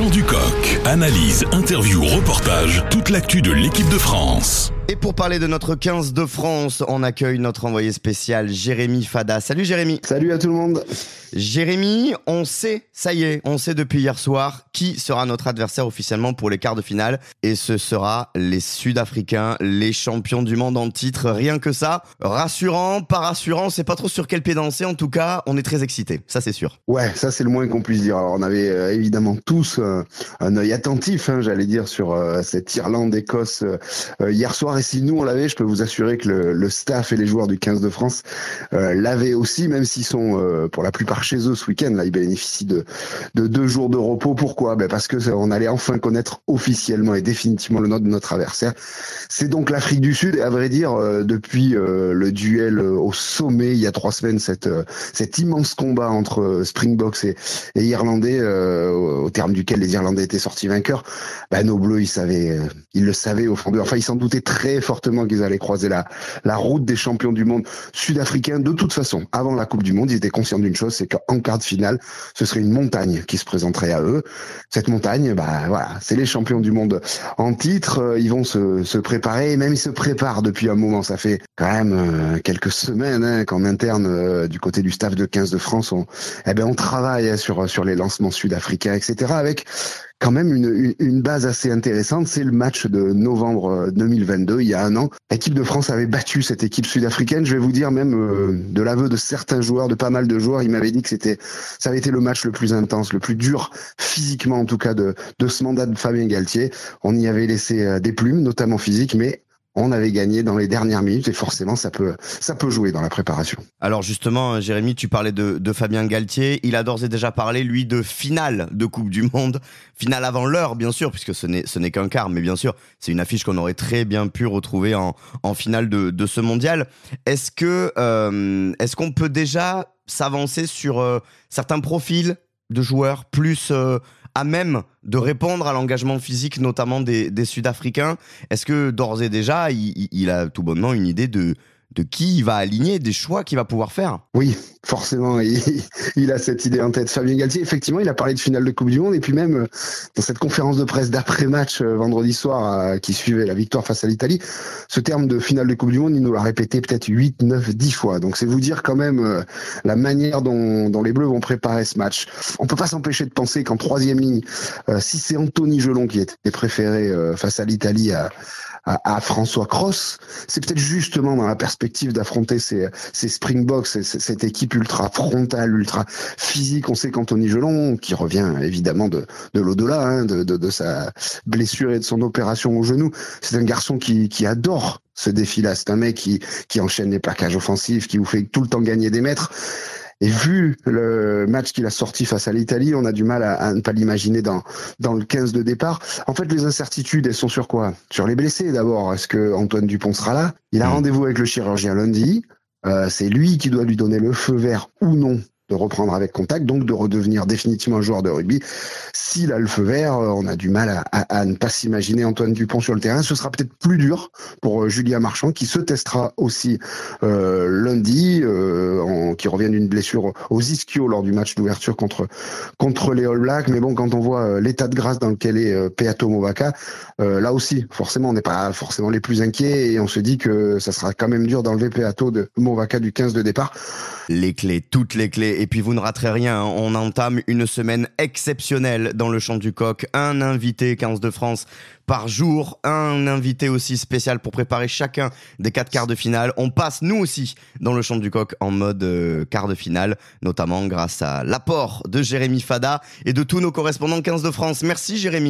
chant du coq. Analyse, interview, reportage, toute l'actu de l'équipe de France. Et pour parler de notre 15 de France, on accueille notre envoyé spécial Jérémy Fada. Salut Jérémy. Salut à tout le monde. Jérémy, on sait, ça y est, on sait depuis hier soir qui sera notre adversaire officiellement pour les quarts de finale. Et ce sera les Sud-Africains, les champions du monde en titre. Rien que ça. Rassurant, pas rassurant, c'est pas trop sur quel pied danser. En tout cas, on est très excités. Ça, c'est sûr. Ouais, ça, c'est le moins qu'on puisse dire. Alors, on avait euh, évidemment tous euh, un œil attentif, hein, j'allais dire, sur euh, cette Irlande-Écosse hier soir. Et si nous, on l'avait, je peux vous assurer que le, staff et les joueurs du 15 de France l'avaient aussi, même s'ils sont pour la plupart chez eux ce week-end. Là, ils bénéficient de, de deux jours de repos. Pourquoi? Ben Parce que on allait enfin connaître officiellement et définitivement le nom de notre adversaire. C'est donc l'Afrique du Sud. Et à vrai dire, euh, depuis euh, le duel euh, au sommet il y a trois semaines, cet immense combat entre Springboks et, Irlandais, au terme duquel les Irlandais étaient sortis vainqueurs, ben, nos Bleus, ils le savaient au fond de, enfin, ils s'en doutaient très fortement qu'ils allaient croiser la, la route des champions du monde sud-africains. De toute façon, avant la Coupe du Monde, ils étaient conscients d'une chose, c'est qu'en quart de finale, ce serait une montagne qui se présenterait à eux. Cette montagne, bah voilà, c'est les champions du monde en titre. Ils vont se, se préparer, et même ils se préparent depuis un moment. Ça fait quand même euh, quelques semaines hein, qu'en interne euh, du côté du staff de 15 de France, on, eh ben on travaille sur sur les lancements sud-africains, etc. Avec quand même une, une base assez intéressante. C'est le match de novembre 2022, euh, il y a un an. L'équipe de France avait battu cette équipe sud-africaine. Je vais vous dire même euh, de l'aveu de certains joueurs, de pas mal de joueurs, ils m'avaient dit que c'était, ça avait été le match le plus intense, le plus dur physiquement en tout cas de, de ce mandat de Fabien Galtier. On y avait laissé euh, des plumes, notamment physiques, mais on avait gagné dans les dernières minutes et forcément ça peut ça peut jouer dans la préparation. Alors justement, Jérémy, tu parlais de, de Fabien Galtier. Il a d'ores et déjà parlé lui de finale de Coupe du Monde, finale avant l'heure bien sûr, puisque ce n'est ce n'est qu'un quart, mais bien sûr c'est une affiche qu'on aurait très bien pu retrouver en, en finale de, de ce mondial. Est-ce que euh, est-ce qu'on peut déjà s'avancer sur euh, certains profils de joueurs plus euh, à même de répondre à l'engagement physique, notamment des, Sud-Africains. Est-ce que d'ores et déjà, il, a tout bonnement une idée de, de qui il va aligner, des choix qu'il va pouvoir faire. Oui, forcément, il, a cette idée en tête. Fabien Galtier, effectivement, il a parlé de finale de Coupe du Monde et puis même euh, dans cette conférence de presse d'après-match euh, vendredi soir euh, qui suivait la victoire face à l'Italie, ce terme de finale de Coupe du Monde, il nous l'a répété peut-être 8, 9, 10 fois. Donc c'est vous dire quand même la manière dont, les Bleus vont préparer ce match. On peut pas s'empêcher de penser qu'en troisième ligne, si c'est Anthony Gelon qui était préféré face à l'Italie à à, François Cross, c'est peut-être justement dans la perspective d'affronter ces, ces Springboks, cette équipe ultra frontale, ultra physique. On sait qu'Anthony Gelon, qui revient évidemment de, de l'au-delà, hein, de, de, de, sa blessure et de son opération au genou, c'est un garçon qui, qui adore ce défi-là. C'est un mec qui, qui enchaîne les plaquages offensifs, qui vous fait tout le temps gagner des mètres. Et vu le match qu'il a sorti face à l'Italie, on a du mal à, ne pas l'imaginer dans, dans le 15 de départ. En fait, les incertitudes, elles sont sur quoi? Sur les blessés d'abord. Est-ce que Antoine Dupont sera là? Il a mm. rendez-vous avec le chirurgien lundi. Euh, c'est lui qui doit lui donner le feu vert ou non de reprendre avec contact, donc de redevenir définitivement un joueur de rugby. S'il a le feu vert, euh, on a du mal à, ne pas s'imaginer Antoine Dupont sur le terrain. Ce sera peut-être plus dur pour euh, Julien Marchand, qui se testera aussi euh, lundi, qui revient d'une blessure aux ischios lors du match d'ouverture contre contre les All Blacks. Mais bon, quand on voit l'état de grâce dans lequel est Peato Movaka, là aussi, forcément, on n'est pas forcément les plus inquiets et on se dit que ça sera quand même dur d'enlever Peato de Movaka du 15 de départ. Les clés, toutes les clés et puis vous ne raterez rien, on entame une semaine exceptionnelle dans le champ du coq. Un invité 15 de France par jour, un invité aussi spécial pour préparer chacun des quatre quarts de finale. On passe nous aussi dans le champ du coq en mode euh, quart de finale, notamment grâce à l'apport de Jérémy Fada et de tous nos correspondants 15 de France. Merci Jérémy.